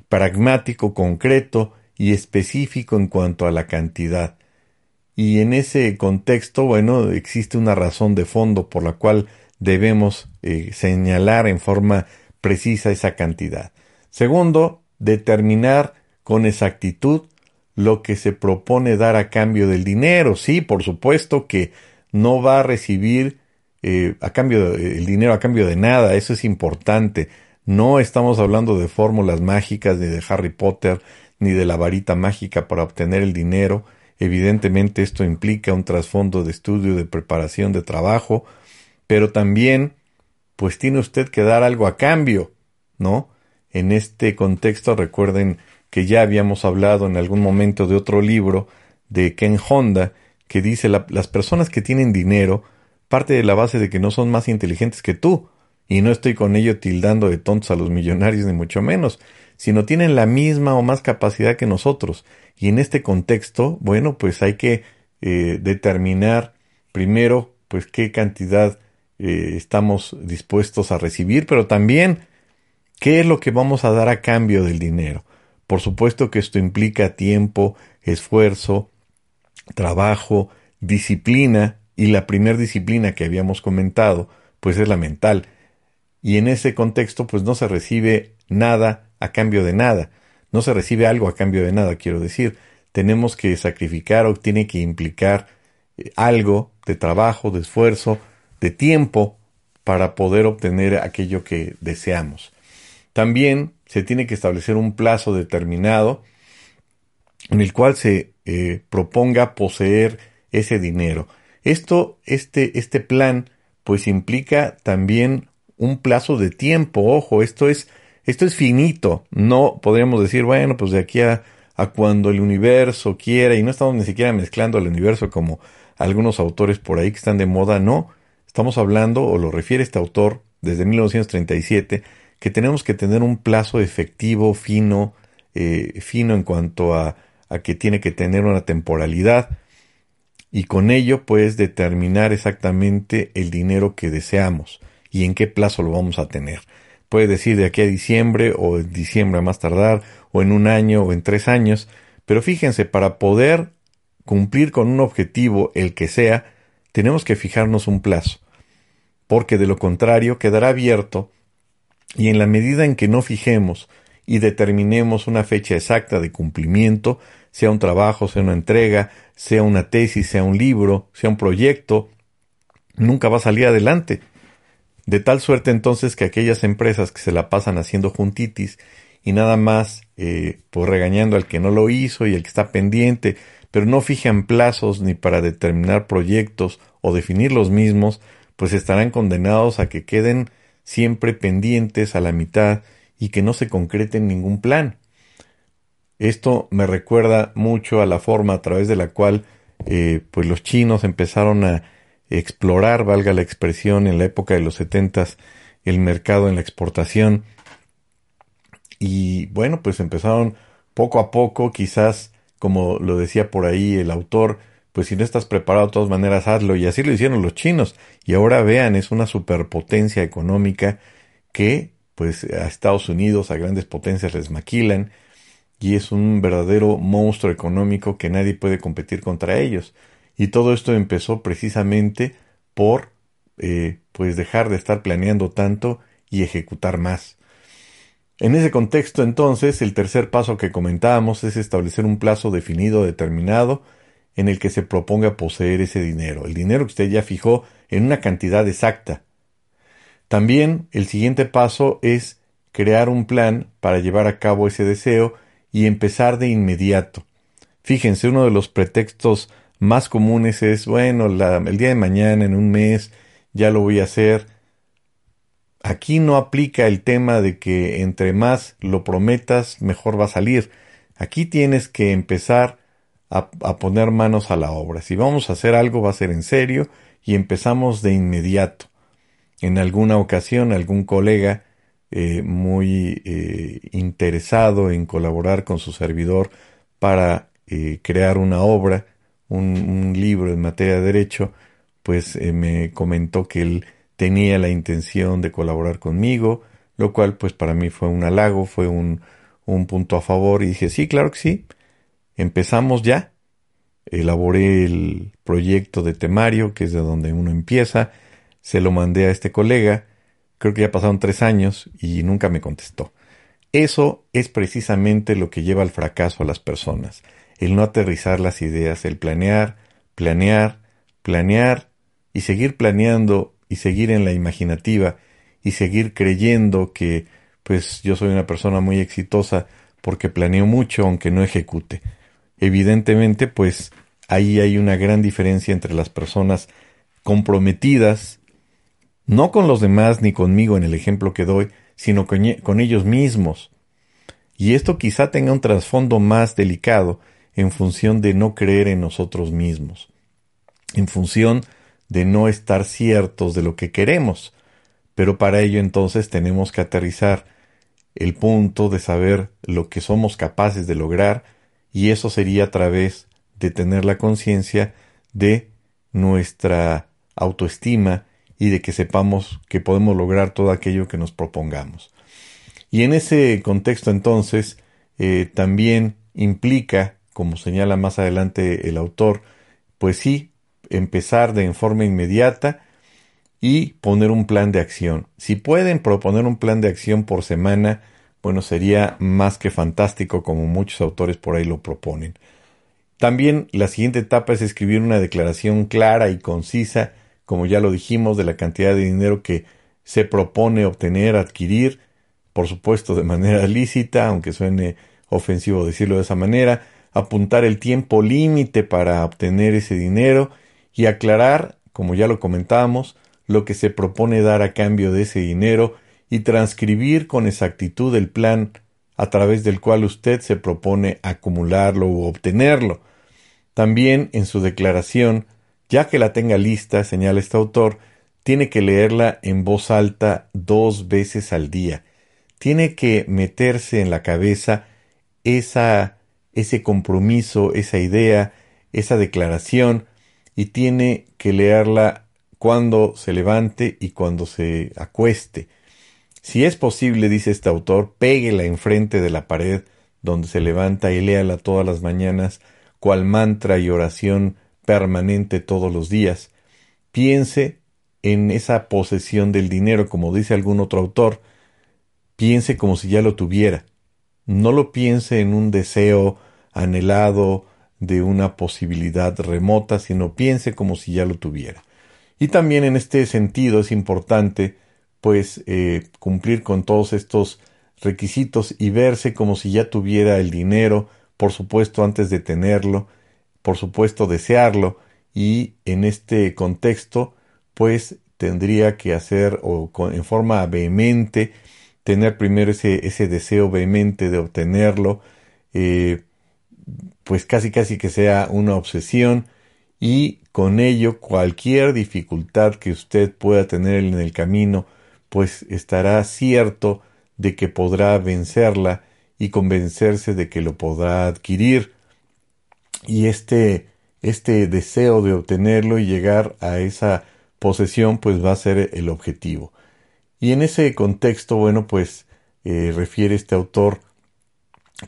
pragmático, concreto y específico en cuanto a la cantidad. Y en ese contexto, bueno, existe una razón de fondo por la cual debemos eh, señalar en forma precisa esa cantidad. Segundo, determinar con exactitud lo que se propone dar a cambio del dinero. Sí, por supuesto que no va a recibir eh, a cambio el dinero a cambio de nada, eso es importante. No estamos hablando de fórmulas mágicas ni de Harry Potter ni de la varita mágica para obtener el dinero. Evidentemente esto implica un trasfondo de estudio, de preparación, de trabajo, pero también pues tiene usted que dar algo a cambio, ¿no? En este contexto recuerden que ya habíamos hablado en algún momento de otro libro de Ken Honda que dice las personas que tienen dinero parte de la base de que no son más inteligentes que tú, y no estoy con ello tildando de tontos a los millonarios ni mucho menos, sino tienen la misma o más capacidad que nosotros. Y en este contexto, bueno, pues hay que eh, determinar primero, pues qué cantidad eh, estamos dispuestos a recibir, pero también qué es lo que vamos a dar a cambio del dinero. Por supuesto que esto implica tiempo, esfuerzo, trabajo, disciplina, y la primera disciplina que habíamos comentado, pues es la mental, y en ese contexto pues no se recibe nada a cambio de nada, no se recibe algo a cambio de nada, quiero decir, tenemos que sacrificar o tiene que implicar eh, algo de trabajo, de esfuerzo, de tiempo para poder obtener aquello que deseamos. También se tiene que establecer un plazo determinado en el cual se eh, proponga poseer ese dinero. Esto, este, este plan, pues implica también un plazo de tiempo. Ojo, esto es, esto es finito. No podríamos decir, bueno, pues de aquí a, a cuando el universo quiera, y no estamos ni siquiera mezclando al universo como algunos autores por ahí que están de moda, no, estamos hablando, o lo refiere este autor desde 1937, que tenemos que tener un plazo efectivo, fino, eh, fino en cuanto a, a que tiene que tener una temporalidad, y con ello pues determinar exactamente el dinero que deseamos y en qué plazo lo vamos a tener. Puede decir de aquí a diciembre o en diciembre a más tardar o en un año o en tres años, pero fíjense, para poder cumplir con un objetivo, el que sea, tenemos que fijarnos un plazo, porque de lo contrario quedará abierto y en la medida en que no fijemos y determinemos una fecha exacta de cumplimiento, sea un trabajo, sea una entrega, sea una tesis, sea un libro, sea un proyecto, nunca va a salir adelante. De tal suerte entonces que aquellas empresas que se la pasan haciendo juntitis y nada más eh, pues regañando al que no lo hizo y el que está pendiente, pero no fijan plazos ni para determinar proyectos o definir los mismos, pues estarán condenados a que queden siempre pendientes a la mitad y que no se concreten ningún plan. Esto me recuerda mucho a la forma a través de la cual eh, pues los chinos empezaron a explorar, valga la expresión, en la época de los setentas el mercado en la exportación. Y bueno, pues empezaron poco a poco, quizás, como lo decía por ahí el autor, pues si no estás preparado de todas maneras hazlo. Y así lo hicieron los chinos. Y ahora vean, es una superpotencia económica que pues a Estados Unidos, a grandes potencias les maquilan y es un verdadero monstruo económico que nadie puede competir contra ellos. Y todo esto empezó precisamente por eh, pues dejar de estar planeando tanto y ejecutar más. En ese contexto, entonces, el tercer paso que comentábamos es establecer un plazo definido, determinado, en el que se proponga poseer ese dinero, el dinero que usted ya fijó en una cantidad exacta. También el siguiente paso es crear un plan para llevar a cabo ese deseo y empezar de inmediato. Fíjense, uno de los pretextos más comunes es, bueno, el día de mañana, en un mes, ya lo voy a hacer. Aquí no aplica el tema de que entre más lo prometas, mejor va a salir. Aquí tienes que empezar a, a, poner manos a la obra. Si vamos a hacer algo, va a ser en serio y empezamos de inmediato. En alguna ocasión, algún colega eh, muy eh, interesado en colaborar con su servidor para eh, crear una obra, un, libro en materia de derecho, pues me comentó que él tenía la intención de colaborar conmigo, lo cual pues para mí fue un halago, fue un, un punto a favor y dije, sí, claro que sí, empezamos ya, elaboré el proyecto de temario, que es de donde uno empieza, se lo mandé a este colega, Creo que ya pasaron tres años y nunca me contestó. Eso es precisamente lo que lleva al fracaso a las personas. El no aterrizar las ideas, el planear, planear, planear y seguir planeando y seguir en la imaginativa y seguir creyendo que pues yo soy una persona muy exitosa porque planeo mucho aunque no ejecute. Evidentemente pues ahí hay una gran diferencia entre las personas comprometidas no con los demás ni conmigo en el ejemplo que doy, sino con, ellos mismos. Y esto quizá tenga un trasfondo más delicado en función de no creer en nosotros mismos, en función de no estar ciertos de lo que queremos. Pero para ello entonces tenemos que aterrizar el punto de saber lo que somos capaces de lograr y eso sería a través de tener la conciencia de nuestra autoestima y de que sepamos que podemos lograr todo aquello que nos propongamos. Y en ese contexto entonces eh, también implica, como señala más adelante el autor, pues sí, empezar de forma inmediata y poner un plan de acción. Si pueden proponer un plan de acción por semana, bueno, sería más que fantástico como muchos autores por ahí lo proponen. También la siguiente etapa es escribir una declaración clara y concisa como ya lo dijimos, de la cantidad de dinero que se propone obtener, adquirir, por supuesto de manera lícita, aunque suene ofensivo decirlo de esa manera, apuntar el tiempo límite para obtener ese dinero y aclarar, como ya lo comentábamos, lo que se propone dar a cambio de ese dinero y transcribir con exactitud el plan a través del cual usted se propone acumularlo u obtenerlo. También en su declaración, ya que la tenga lista, señala este autor, tiene que leerla en voz alta dos veces al día. Tiene que meterse en la cabeza esa, ese compromiso, esa idea, esa declaración, y tiene que leerla cuando se levante y cuando se acueste. Si es posible, dice este autor, péguela enfrente de la pared donde se levanta y léala todas las mañanas, cual mantra y oración permanente todos los días. Piense en esa posesión del dinero, como dice algún otro autor, piense como si ya lo tuviera. No lo piense en un deseo anhelado de una posibilidad remota, sino piense como si ya lo tuviera. Y también en este sentido es importante pues eh, cumplir con todos estos requisitos y verse como si ya tuviera el dinero, por supuesto antes de tenerlo, por supuesto desearlo y en este contexto pues tendría que hacer o en forma vehemente tener primero ese, ese deseo vehemente de obtenerlo, eh, pues casi casi que sea una obsesión y con ello cualquier dificultad que usted pueda tener en el camino, pues estará cierto de que podrá vencerla y convencerse de que lo podrá adquirir. Y este, este deseo de obtenerlo y llegar a esa posesión, pues va a ser el objetivo. Y en ese contexto, bueno, pues eh, refiere este autor,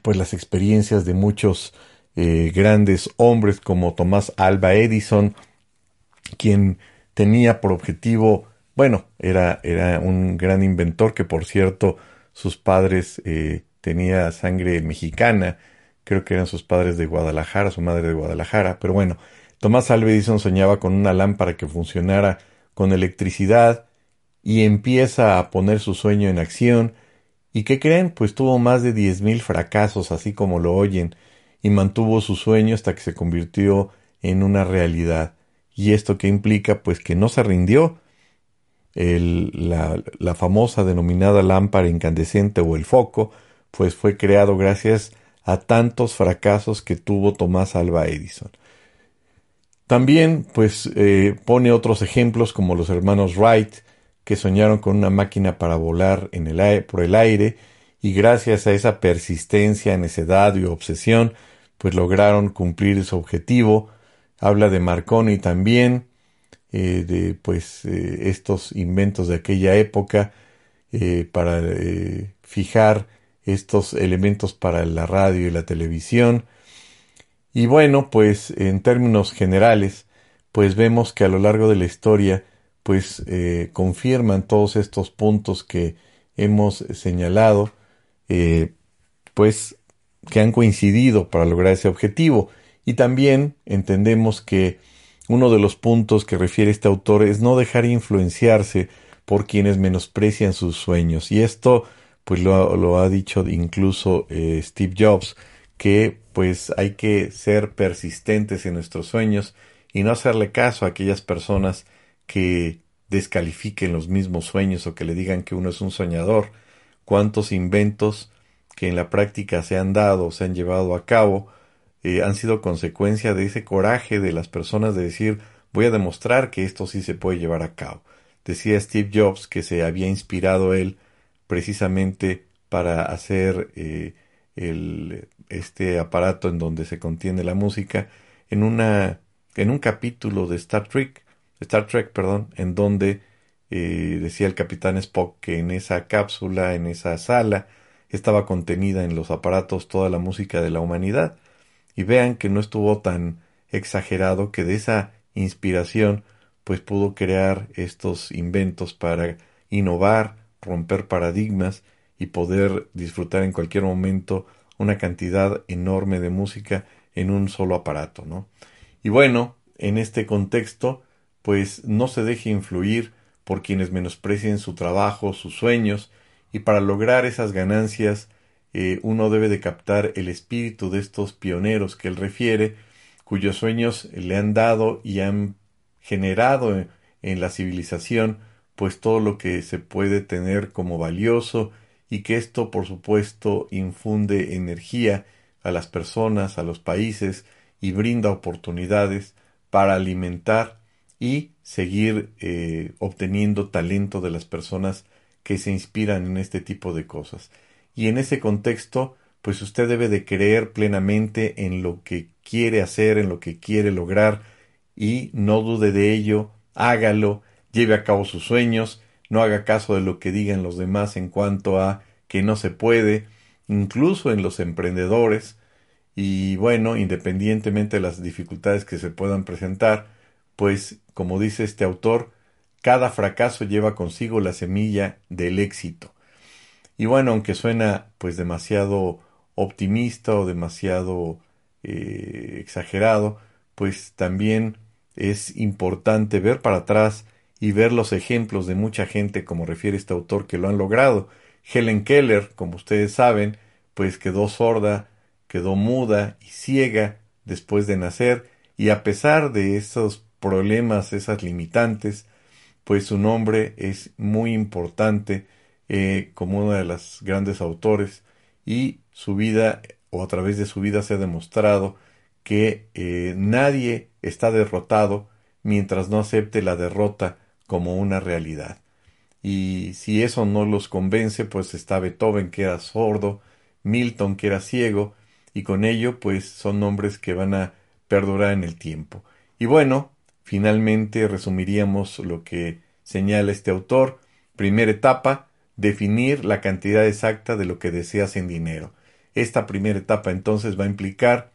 pues las experiencias de muchos eh, grandes hombres como Tomás Alba Edison, quien tenía por objetivo, bueno, era, era un gran inventor que por cierto sus padres eh, tenía sangre mexicana, creo que eran sus padres de Guadalajara, su madre de Guadalajara, pero bueno, Tomás Alba Edison soñaba con una lámpara que funcionara con electricidad y empieza a poner su sueño en acción. ¿Y qué creen? Pues tuvo más de diez mil fracasos, así como lo oyen, y mantuvo su sueño hasta que se convirtió en una realidad. ¿Y esto qué implica? Pues que no se rindió. El, la, la famosa denominada lámpara incandescente o el foco, pues fue creado gracias a tantos fracasos que tuvo Tomás Alba Edison. También, pues, eh, pone otros ejemplos como los hermanos Wright, que soñaron con una máquina para volar en el por el aire y gracias a esa persistencia, necedad y obsesión, pues lograron cumplir su objetivo. Habla de Marconi también, eh, de pues eh, estos inventos de aquella época eh, para fijar estos elementos para la radio y la televisión. Y bueno, pues en términos generales, pues vemos que a lo largo de la historia, pues confirman todos estos puntos que hemos señalado, pues que han coincidido para lograr ese objetivo. Y también entendemos que uno de los puntos que refiere este autor es no dejar influenciarse por quienes menosprecian sus sueños. Y esto, pues lo, ha dicho incluso eh, Steve Jobs, que pues hay que ser persistentes en nuestros sueños y no hacerle caso a aquellas personas que descalifiquen los mismos sueños o que le digan que uno es un soñador. Cuántos inventos que en la práctica se han dado, se han llevado a cabo, eh, han sido consecuencia de ese coraje de las personas de decir voy a demostrar que esto sí se puede llevar a cabo. Decía Steve Jobs que se había inspirado él precisamente para hacer eh, este aparato en donde se contiene la música en una en un capítulo de Star Trek Star Trek perdón en donde eh, decía el capitán Spock que en esa cápsula en esa sala estaba contenida en los aparatos toda la música de la humanidad, y vean que no estuvo tan exagerado que de esa inspiración pues pudo crear estos inventos para innovar, romper paradigmas y poder disfrutar en cualquier momento una cantidad enorme de música en un solo aparato, ¿no? Y bueno, en este contexto, pues no se deje influir por quienes menosprecien su trabajo, sus sueños, y para lograr esas ganancias eh, uno debe de captar el espíritu de estos pioneros que él refiere, cuyos sueños le han dado y han generado en, la civilización pues todo lo que se puede tener como valioso y que esto por supuesto infunde energía a las personas, a los países y brinda oportunidades para alimentar y seguir eh, obteniendo talento de las personas que se inspiran en este tipo de cosas. Y en ese contexto, pues usted debe de creer plenamente en lo que quiere hacer, en lo que quiere lograr y no dude de ello, hágalo, lleve a cabo sus sueños, no haga caso de lo que digan los demás en cuanto a que no se puede, incluso en los emprendedores, y bueno, independientemente de las dificultades que se puedan presentar, pues, como dice este autor, cada fracaso lleva consigo la semilla del éxito. Y bueno, aunque suena pues demasiado optimista o demasiado eh, exagerado, pues también es importante ver para atrás y ver los ejemplos de mucha gente, como refiere este autor, que lo han logrado. Helen Keller, como ustedes saben, pues quedó sorda, quedó muda y ciega después de nacer, y a pesar de esos problemas, esas limitantes, pues su nombre es muy importante eh, como uno de los grandes autores y su vida o a través de su vida se ha demostrado que eh, nadie está derrotado mientras no acepte la derrota como una realidad. Y si eso no los convence, pues está Beethoven que era sordo, Milton que era ciego, y con ello pues son nombres que van a perdurar en el tiempo. Y bueno, finalmente resumiríamos lo que señala este autor. Primera etapa, definir la cantidad exacta de lo que deseas en dinero. Esta primera etapa entonces va a implicar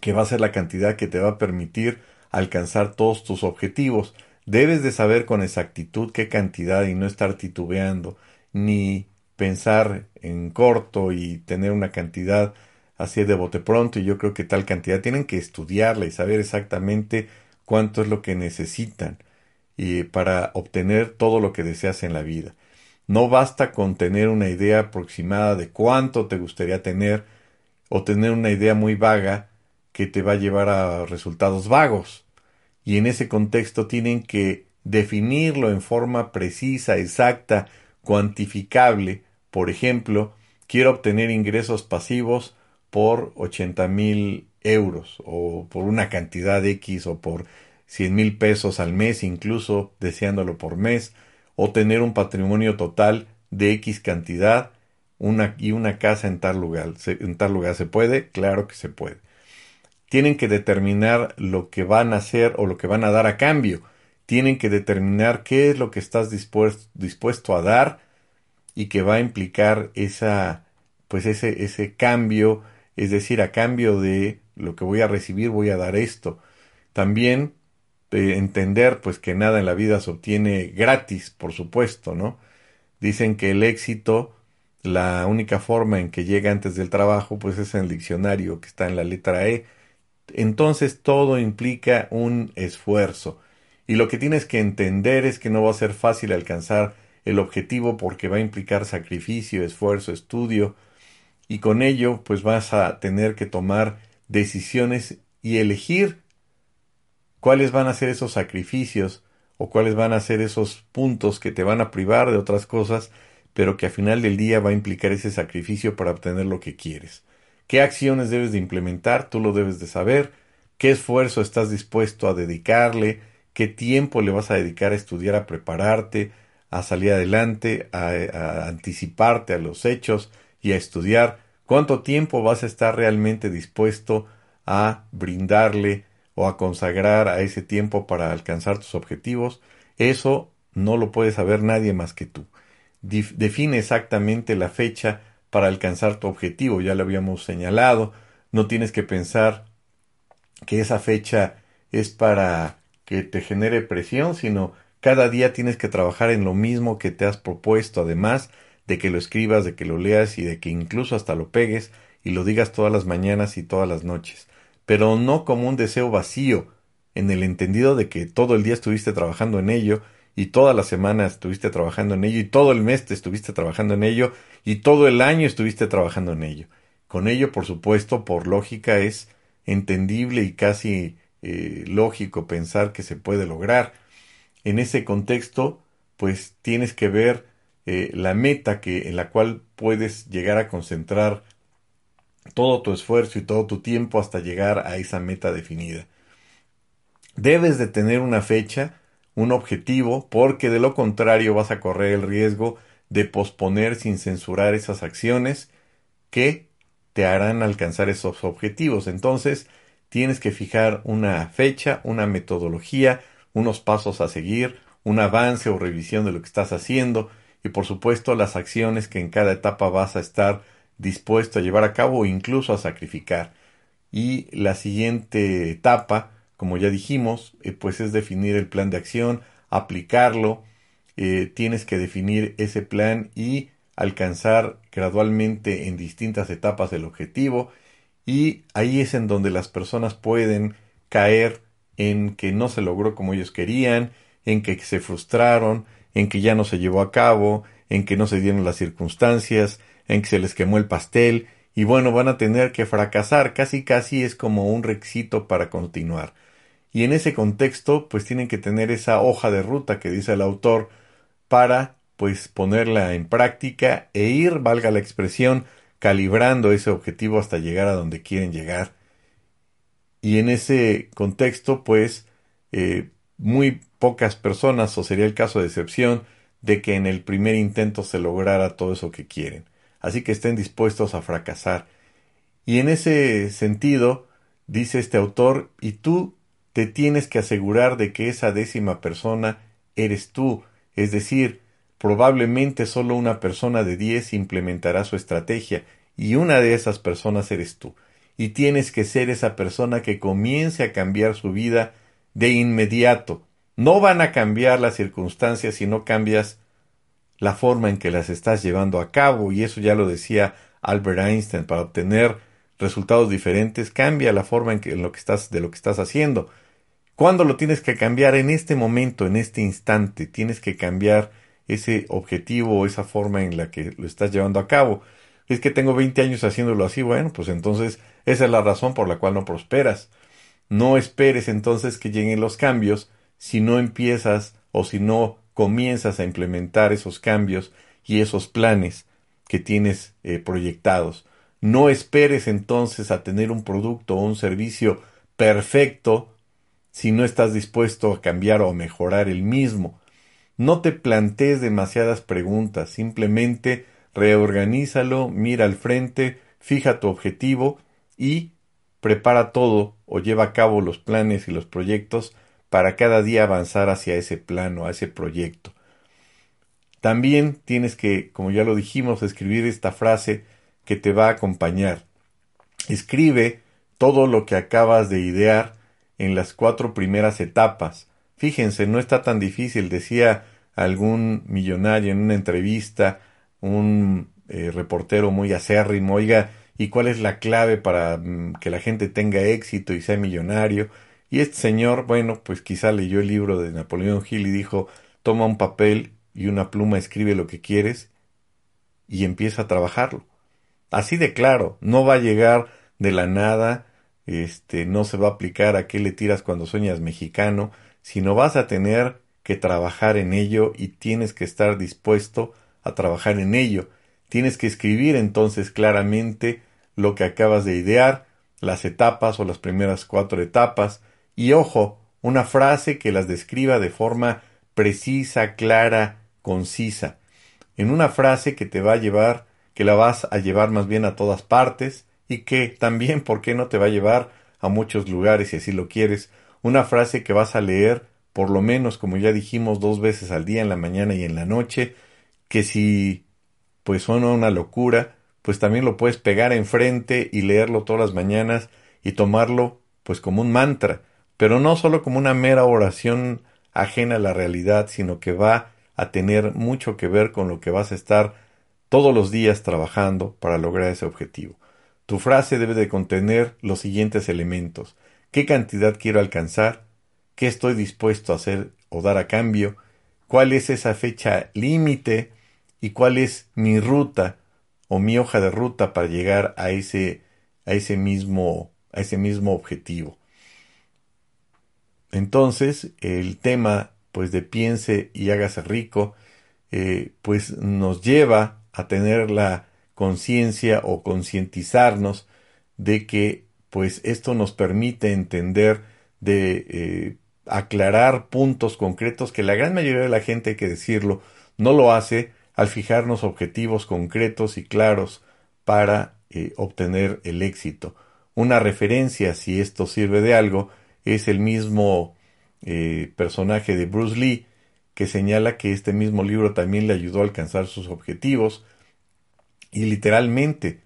que va a ser la cantidad que te va a permitir alcanzar todos tus objetivos. Debes de saber con exactitud qué cantidad y no estar titubeando, ni pensar en corto y tener una cantidad así de bote pronto y yo creo que tal cantidad tienen que estudiarla y saber exactamente cuánto es lo que necesitan y para obtener todo lo que deseas en la vida. No basta con tener una idea aproximada de cuánto te gustaría tener o tener una idea muy vaga que te va a llevar a resultados vagos. Y en ese contexto tienen que definirlo en forma precisa, exacta, cuantificable. Por ejemplo, quiero obtener ingresos pasivos por 80 mil euros o por una cantidad X o por 100 mil pesos al mes, incluso deseándolo por mes o tener un patrimonio total de X cantidad una, y una casa en tal lugar. ¿En tal lugar se puede? Claro que se puede. Tienen que determinar lo que van a hacer o lo que van a dar a cambio. Tienen que determinar qué es lo que estás dispuesto, dispuesto a dar y que va a implicar esa, pues ese, ese cambio, es decir, a cambio de lo que voy a recibir voy a dar esto. También entender pues que nada en la vida se obtiene gratis, por supuesto, ¿no? Dicen que el éxito, la única forma en que llega antes del trabajo, pues es en el diccionario que está en la letra E. Entonces todo implica un esfuerzo. Y lo que tienes que entender es que no va a ser fácil alcanzar el objetivo porque va a implicar sacrificio, esfuerzo, estudio. Y con ello, pues vas a tener que tomar decisiones y elegir cuáles van a ser esos sacrificios o cuáles van a ser esos puntos que te van a privar de otras cosas, pero que al final del día va a implicar ese sacrificio para obtener lo que quieres. ¿Qué acciones debes de implementar? Tú lo debes de saber. ¿Qué esfuerzo estás dispuesto a dedicarle? ¿Qué tiempo le vas a dedicar a estudiar, a prepararte, a salir adelante, a, a anticiparte a los hechos y a estudiar? ¿Cuánto tiempo vas a estar realmente dispuesto a brindarle o a consagrar a ese tiempo para alcanzar tus objetivos, eso no lo puede saber nadie más que tú. define exactamente la fecha para alcanzar tu objetivo, ya lo habíamos señalado, no tienes que pensar que esa fecha es para que te genere presión, sino cada día tienes que trabajar en lo mismo que te has propuesto, además de que lo escribas, de que lo leas y de que incluso hasta lo pegues y lo digas todas las mañanas y todas las noches pero no como un deseo vacío, en el entendido de que todo el día estuviste trabajando en ello, y toda la semana estuviste trabajando en ello, y todo el mes te estuviste trabajando en ello, y todo el año estuviste trabajando en ello. Con ello, por supuesto, por lógica, es entendible y casi eh, lógico pensar que se puede lograr. En ese contexto, pues tienes que ver eh, la meta que, en la cual puedes llegar a concentrar todo tu esfuerzo y todo tu tiempo hasta llegar a esa meta definida. Debes de tener una fecha, un objetivo, porque de lo contrario vas a correr el riesgo de posponer sin censurar esas acciones que te harán alcanzar esos objetivos. Entonces, tienes que fijar una fecha, una metodología, unos pasos a seguir, un avance o revisión de lo que estás haciendo y por supuesto las acciones que en cada etapa vas a estar dispuesto a llevar a cabo o incluso a sacrificar. Y la siguiente etapa, como ya dijimos, eh, pues es definir el plan de acción, aplicarlo, eh, tienes que definir ese plan y alcanzar gradualmente en distintas etapas el objetivo y ahí es en donde las personas pueden caer en que no se logró como ellos querían, en que se frustraron, en que ya no se llevó a cabo, en que no se dieron las circunstancias, en que se les quemó el pastel, y bueno, van a tener que fracasar, casi casi es como un requisito para continuar. Y en ese contexto, pues tienen que tener esa hoja de ruta que dice el autor para pues ponerla en práctica e ir, valga la expresión, calibrando ese objetivo hasta llegar a donde quieren llegar. Y en ese contexto, pues, eh, muy pocas personas, o sería el caso de excepción, de que en el primer intento se lograra todo eso que quieren. Así que estén dispuestos a fracasar. Y en ese sentido, dice este autor, y tú te tienes que asegurar de que esa décima persona eres tú, es decir, Probablemente solo una persona de diez implementará su estrategia y una de esas personas eres tú. Y tienes que ser esa persona que comience a cambiar su vida de inmediato. No van a cambiar las circunstancias si no cambias la forma en que las estás llevando a cabo. Y eso ya lo decía Albert Einstein. Para obtener resultados diferentes, cambia la forma en, que, lo que estás, de lo que estás haciendo. ¿Cuándo lo tienes que cambiar? En este momento, en este instante. Tienes que cambiar ese objetivo o esa forma en la que lo estás llevando a cabo. Es que tengo 20 años haciéndolo así, bueno, pues entonces esa es la razón por la cual no prosperas. No esperes entonces que lleguen los cambios si no empiezas o si no comienzas a implementar esos cambios y esos planes que tienes eh, proyectados. No esperes entonces a tener un producto o un servicio perfecto si no estás dispuesto a cambiar o a mejorar el mismo. No te plantees demasiadas preguntas, simplemente reorganízalo, mira al frente, fija tu objetivo y prepara todo o lleva a cabo los planes y los proyectos para cada día avanzar hacia ese plano, a ese proyecto. También tienes que, como ya lo dijimos, escribir esta frase que te va a acompañar. Escribe todo lo que acabas de idear en las cuatro primeras etapas. Fíjense, no está tan difícil, decía algún millonario en una entrevista, un eh, reportero muy acérrimo, oiga, ¿y cuál es la clave para mm, que la gente tenga éxito y sea millonario? Y este señor, bueno, pues quizá leyó el libro de Napoleón Hill y dijo, toma un papel y una pluma, escribe lo que quieres y empieza a trabajarlo. Así de claro, no va a llegar de la nada, este, no se va a aplicar a qué le tiras cuando sueñas mexicano, sino vas a tener que trabajar en ello y tienes que estar dispuesto a trabajar en ello. Tienes que escribir entonces claramente lo que acabas de idear, las etapas o las primeras cuatro etapas, y ojo, una frase que las describa de forma precisa, clara, concisa. En una frase que te va a llevar, que la vas a llevar más bien a todas partes, y que también, ¿por qué no te va a llevar a muchos lugares si así lo quieres? Una frase que vas a leer por lo menos, como ya dijimos, dos veces al día, en la mañana y en la noche, que si pues suena una locura, pues también lo puedes pegar enfrente y leerlo todas las mañanas y tomarlo pues como un mantra, pero no solo como una mera oración ajena a la realidad, sino que va a tener mucho que ver con lo que vas a estar todos los días trabajando para lograr ese objetivo. Tu frase debe de contener los siguientes elementos. ¿Qué cantidad quiero alcanzar? qué estoy dispuesto a hacer o dar a cambio, cuál es esa fecha límite y cuál es mi ruta o mi hoja de ruta para llegar a ese, a ese mismo, a ese mismo objetivo. Entonces, el tema, pues de piense y hágase rico, eh, pues nos lleva a tener la conciencia o concientizarnos de que pues esto nos permite entender de eh, aclarar puntos concretos que la gran mayoría de la gente, hay que decirlo, no lo hace al fijarnos objetivos concretos y claros para eh, obtener el éxito. Una referencia, si esto sirve de algo, es el mismo eh, personaje de Bruce Lee, que señala que este mismo libro también le ayudó a alcanzar sus objetivos. Y literalmente,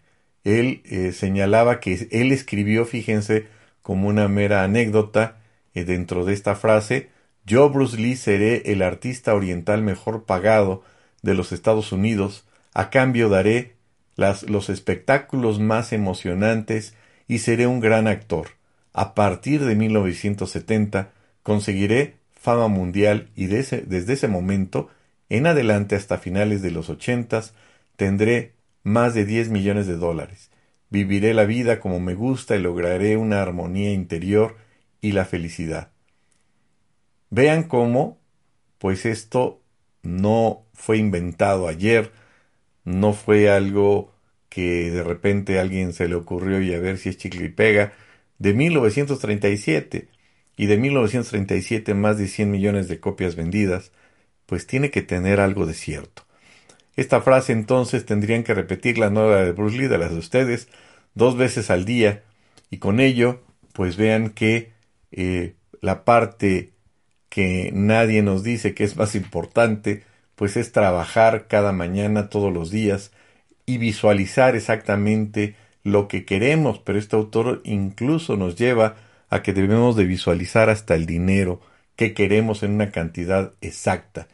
él eh, señalaba que él escribió, fíjense, como una mera anécdota, dentro de esta frase, yo, Bruce Lee, seré el artista oriental mejor pagado de los Estados Unidos, a cambio daré las, los espectáculos más emocionantes y seré un gran actor. A partir de 1970 conseguiré fama mundial y desde ese momento en adelante hasta finales de los ochentas tendré más de 10 millones de dólares. Viviré la vida como me gusta y lograré una armonía interior y la felicidad. Vean cómo, pues esto no fue inventado ayer, no fue algo que de repente a alguien se le ocurrió y a ver si es chicle y pega, de 1937 y de 1937 más de 100 millones de copias vendidas, pues tiene que tener algo de cierto. Esta frase entonces tendrían que repetir la nueva de Bruce Lee, de las de ustedes, dos veces al día, y con ello, pues vean que eh, la parte que nadie nos dice que es más importante, pues es trabajar cada mañana, todos los días, y visualizar exactamente lo que queremos, pero este autor incluso nos lleva a que debemos de visualizar hasta el dinero que queremos en una cantidad exacta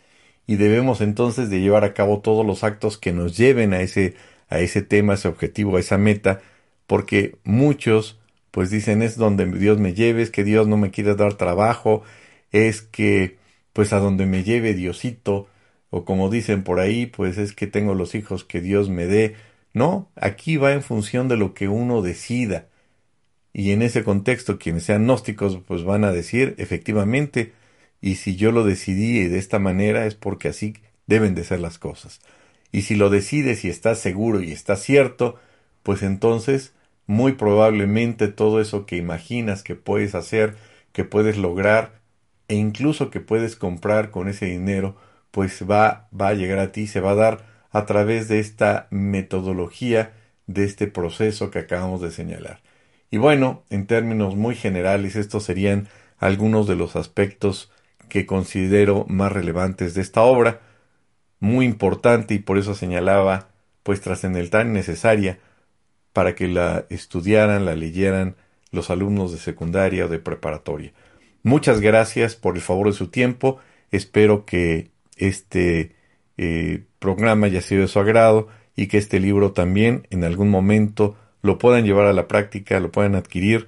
y debemos entonces de llevar a cabo todos los actos que nos lleven a ese a ese tema, a ese objetivo, a esa meta, porque muchos pues dicen es donde Dios me lleve, es que Dios no me quiere dar trabajo, es que pues a donde me lleve Diosito, o como dicen por ahí, pues es que tengo los hijos que Dios me dé. No, aquí va en función de lo que uno decida. Y en ese contexto, quienes sean gnósticos, pues van a decir, efectivamente, y si yo lo decidí de esta manera es porque así deben de ser las cosas. Y si lo decides y estás seguro y está cierto, pues entonces muy probablemente todo eso que imaginas que puedes hacer, que puedes lograr e incluso que puedes comprar con ese dinero, pues va, va a llegar a ti, se va a dar a través de esta metodología, de este proceso que acabamos de señalar. Y bueno, en términos muy generales, estos serían algunos de los aspectos que considero más relevantes de esta obra, muy importante y por eso señalaba, pues trascendental y necesaria para que la estudiaran, la leyeran los alumnos de secundaria o de preparatoria. Muchas gracias por el favor de su tiempo. Espero que este eh, programa haya sido de su agrado y que este libro también en algún momento lo puedan llevar a la práctica, lo puedan adquirir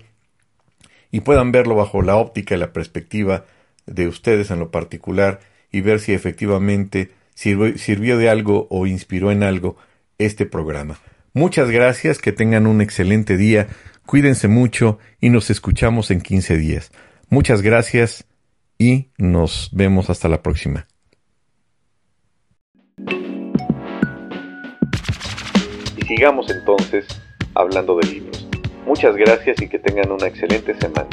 y puedan verlo bajo la óptica y la perspectiva de ustedes en lo particular y ver si efectivamente sirvió, sirvió de algo o inspiró en algo este programa. Muchas gracias, que tengan un excelente día, cuídense mucho y nos escuchamos en 15 días. Muchas gracias y nos vemos hasta la próxima. Sigamos entonces hablando de libros. Muchas gracias y que tengan una excelente semana.